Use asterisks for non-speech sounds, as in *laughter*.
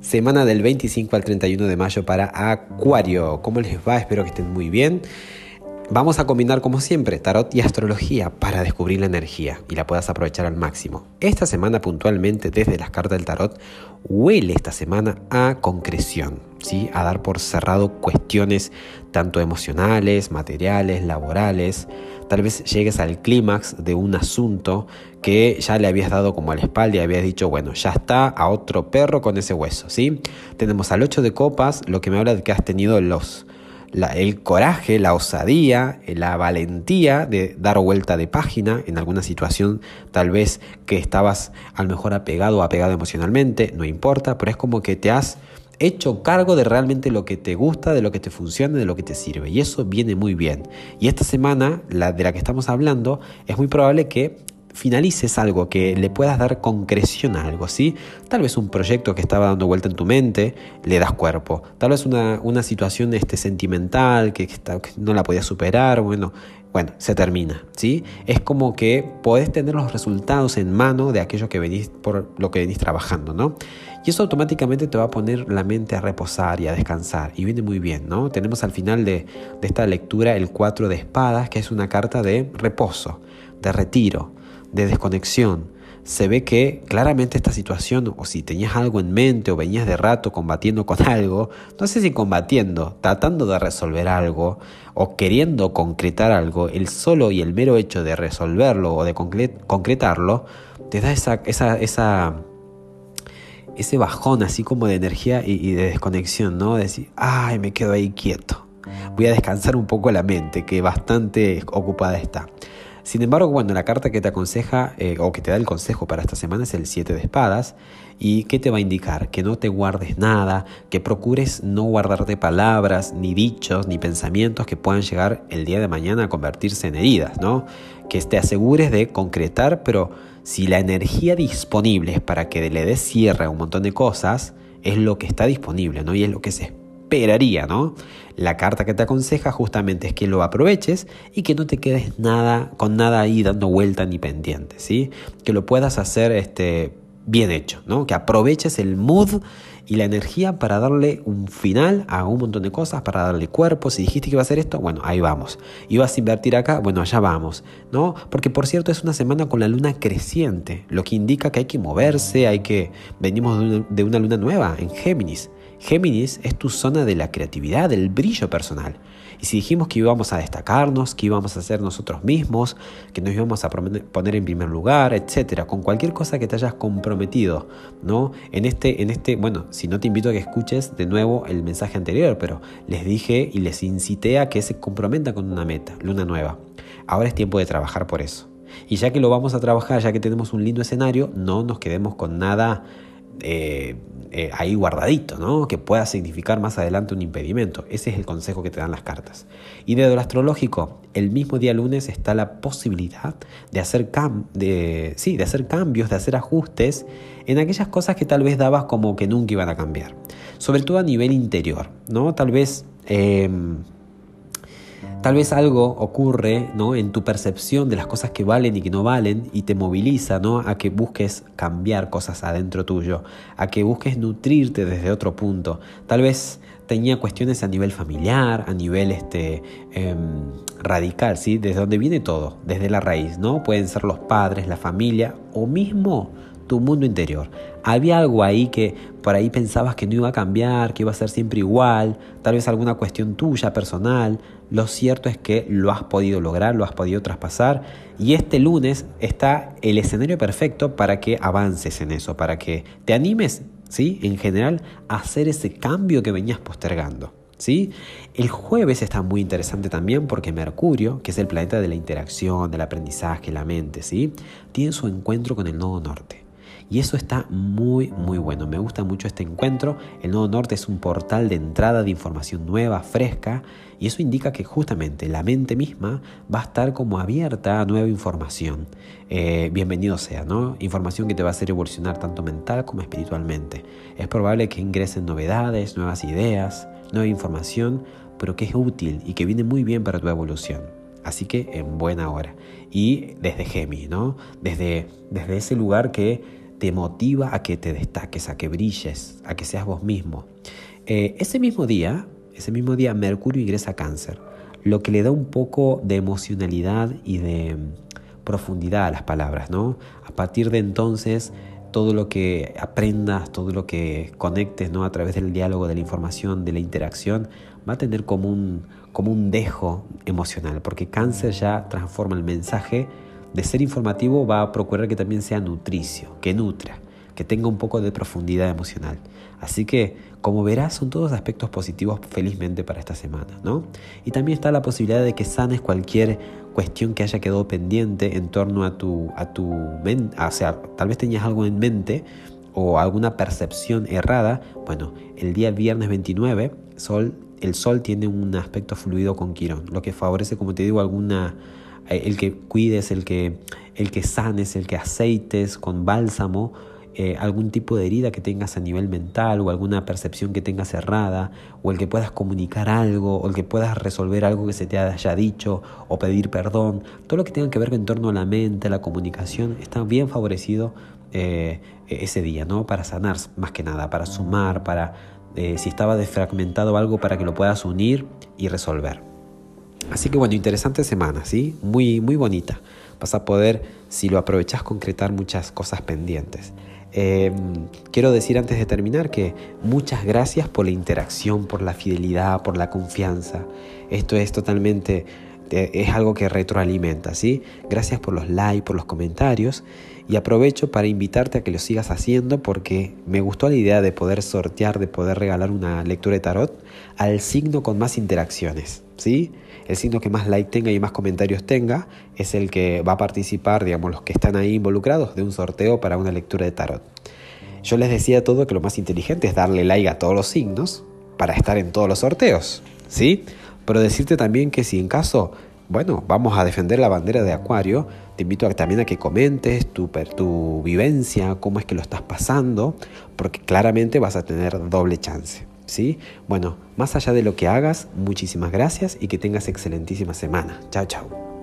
Semana del 25 al 31 de mayo para Acuario. ¿Cómo les va? Espero que estén muy bien. Vamos a combinar como siempre tarot y astrología para descubrir la energía y la puedas aprovechar al máximo. Esta semana puntualmente desde las cartas del tarot huele esta semana a concreción, a dar por cerrado cuestiones tanto emocionales, materiales, laborales. Tal vez llegues al clímax de un asunto que ya le habías dado como a la espalda y habías dicho, bueno, ya está a otro perro con ese hueso. ¿sí? Tenemos al 8 de copas, lo que me habla de que has tenido los el coraje, la osadía, la valentía de dar vuelta de página en alguna situación tal vez que estabas a lo mejor apegado o apegado emocionalmente, no importa, pero es como que te has hecho cargo de realmente lo que te gusta, de lo que te funciona, de lo que te sirve. Y eso viene muy bien. Y esta semana, la de la que estamos hablando, es muy probable que finalices algo, que le puedas dar concreción a algo, ¿sí? Tal vez un proyecto que estaba dando vuelta en tu mente, le das cuerpo. Tal vez una, una situación este, sentimental que, no la podías superar, bueno, bueno, se termina, ¿sí? Es como que podés tener los resultados en mano de aquello que venís, por lo que venís trabajando, ¿no? Y eso automáticamente te va a poner la mente a reposar y a descansar, y viene muy bien, ¿no? Tenemos al final de, de esta lectura el 4 de espadas, que es una carta de reposo, de retiro, de desconexión. Se ve que claramente esta situación, o si tenías algo en mente o venías de rato combatiendo con *laughs* algo, no sé si combatiendo, tratando de resolver algo o queriendo concretar algo, el solo y el mero hecho de resolverlo o de concretarlo, te da esa, esa, esa ese bajón así como de energía y, de desconexión, ¿no? De decir, ay, me quedo ahí quieto. Voy a descansar un poco la mente, que bastante ocupada está. Sin embargo, bueno, la carta que te aconseja eh, o que te da el consejo para esta semana es el 7 de espadas. ¿Y qué te va a indicar? Que no te guardes nada, que procures no guardarte palabras, ni dichos, ni pensamientos que puedan llegar el día de mañana a convertirse en heridas, ¿no? Que te asegures de concretar, pero si la energía disponible es para que le des cierre a un montón de cosas, es lo que está disponible, ¿no? Y es lo que se esperaría, ¿no? La carta que te aconseja justamente es que lo aproveches y que no te quedes nada con nada ahí dando vuelta ni pendiente, ¿sí? Que lo puedas hacer este bien hecho, ¿no? Que aproveches el mood y la energía para darle un final a un montón de cosas, para darle cuerpo. Si dijiste que iba a hacer esto, bueno, ahí vamos. Y vas a invertir acá, bueno, allá vamos, ¿no? Porque por cierto es una semana con la luna creciente, lo que indica que hay que moverse, hay que venimos de una luna nueva en Géminis. Géminis es tu zona de la creatividad, del brillo personal. Y si dijimos que íbamos a destacarnos, que íbamos a ser nosotros mismos, que nos íbamos a poner en primer lugar, etcétera, con cualquier cosa que te hayas comprometido, ¿no? En este, en este, bueno, si no te invito a que escuches de nuevo el mensaje anterior, pero les dije y les incité a que se comprometan con una meta, luna nueva. Ahora es tiempo de trabajar por eso. Y ya que lo vamos a trabajar, ya que tenemos un lindo escenario, no nos quedemos con nada eh, eh, ahí guardadito, ¿no? que pueda significar más adelante un impedimento. Ese es el consejo que te dan las cartas. Y desde lo astrológico, el mismo día lunes está la posibilidad de hacer, de, sí, de hacer cambios, de hacer ajustes en aquellas cosas que tal vez dabas como que nunca iban a cambiar. Sobre todo a nivel interior, ¿no? Tal vez... Em, Tal vez algo ocurre ¿no? en tu percepción de las cosas que valen y que no valen y te moviliza ¿no? a que busques cambiar cosas adentro tuyo, a que busques nutrirte desde otro punto. Tal vez tenía cuestiones a nivel familiar, a nivel este, em, radical, ¿sí? desde donde viene todo, desde la raíz. ¿no? Pueden ser los padres, la familia o mismo tu mundo interior. Había algo ahí que por ahí pensabas que no iba a cambiar, que iba a ser siempre igual, tal vez alguna cuestión tuya personal. Lo cierto es que lo has podido lograr, lo has podido traspasar y este lunes está el escenario perfecto para que avances en eso, para que te animes, ¿sí? En general, a hacer ese cambio que venías postergando. ¿Sí? El jueves está muy interesante también porque Mercurio, que es el planeta de la interacción, del aprendizaje, la mente, ¿sí? tiene su encuentro con el nodo norte. Y eso está muy, muy bueno. Me gusta mucho este encuentro. El Nodo Norte es un portal de entrada de información nueva, fresca, y eso indica que justamente la mente misma va a estar como abierta a nueva información. Eh, bienvenido sea, ¿no? Información que te va a hacer evolucionar tanto mental como espiritualmente. Es probable que ingresen novedades, nuevas ideas, nueva información, pero que es útil y que viene muy bien para tu evolución. Así que en buena hora. Y desde Géminis, ¿no? Desde, desde ese lugar que te motiva a que te destaques, a que brilles, a que seas vos mismo. Eh, ese mismo día, ese mismo día, Mercurio ingresa a Cáncer, lo que le da un poco de emocionalidad y de mm, profundidad a las palabras, ¿no? A partir de entonces, todo lo que aprendas, todo lo que conectes, ¿no? A través del diálogo, de la información, de la interacción, va a tener como un, como un dejo emocional, porque cáncer ya transforma el mensaje de ser informativo, va a procurar que también sea nutricio, que nutra, que tenga un poco de profundidad emocional. Así que, como verás, son todos aspectos positivos felizmente para esta semana, ¿no? Y también está la posibilidad de que sanes cualquier cuestión que haya quedado pendiente en torno a tu, a tu mente, o sea, tal vez tenías algo en mente o alguna percepción errada. Bueno, el día viernes 29, Sol el sol tiene un aspecto fluido con Quirón, lo que favorece, como te digo, alguna el que cuides, el que, el que sanes, el que aceites con bálsamo eh, algún tipo de herida que tengas a nivel mental o alguna percepción que tengas cerrada o el que puedas comunicar algo o el que puedas resolver algo que se te haya dicho o pedir perdón. Todo lo que tenga que ver en torno a la mente, la comunicación, está bien favorecido eh, ese día, ¿no? Para sanar más que nada, para sumar, para eh, si estaba desfragmentado algo para que lo puedas unir y resolver. Así que bueno, interesante semana, ¿sí? Muy, muy bonita. Vas a poder, si lo aprovechas, concretar muchas cosas pendientes. Em, quiero decir antes de terminar que muchas gracias por la interacción, por la fidelidad, por la confianza. Esto es totalmente, eh, es algo que retroalimenta, ¿sí? Gracias por los likes, por los comentarios y aprovecho para invitarte a que lo sigas haciendo porque me gustó la idea de poder sortear, de poder regalar una lectura de tarot al signo con más interacciones. ¿sí? El signo que más like tenga y más comentarios tenga es el que va a participar, digamos, los que están ahí involucrados de un sorteo para una lectura de tarot. Yo les decía todo que lo más inteligente es darle like a todos los signos para estar en todos los sorteos, ¿sí? Pero decirte también que si en caso bueno, vamos a defender la bandera de Acuario. Te invito también a que comentes tu, tu vivencia, cómo es que lo estás pasando, porque claramente vas a tener doble chance. ¿Sí? Bueno, más allá de lo que hagas, muchísimas gracias y que tengas excelentísima semana. Chao, chao.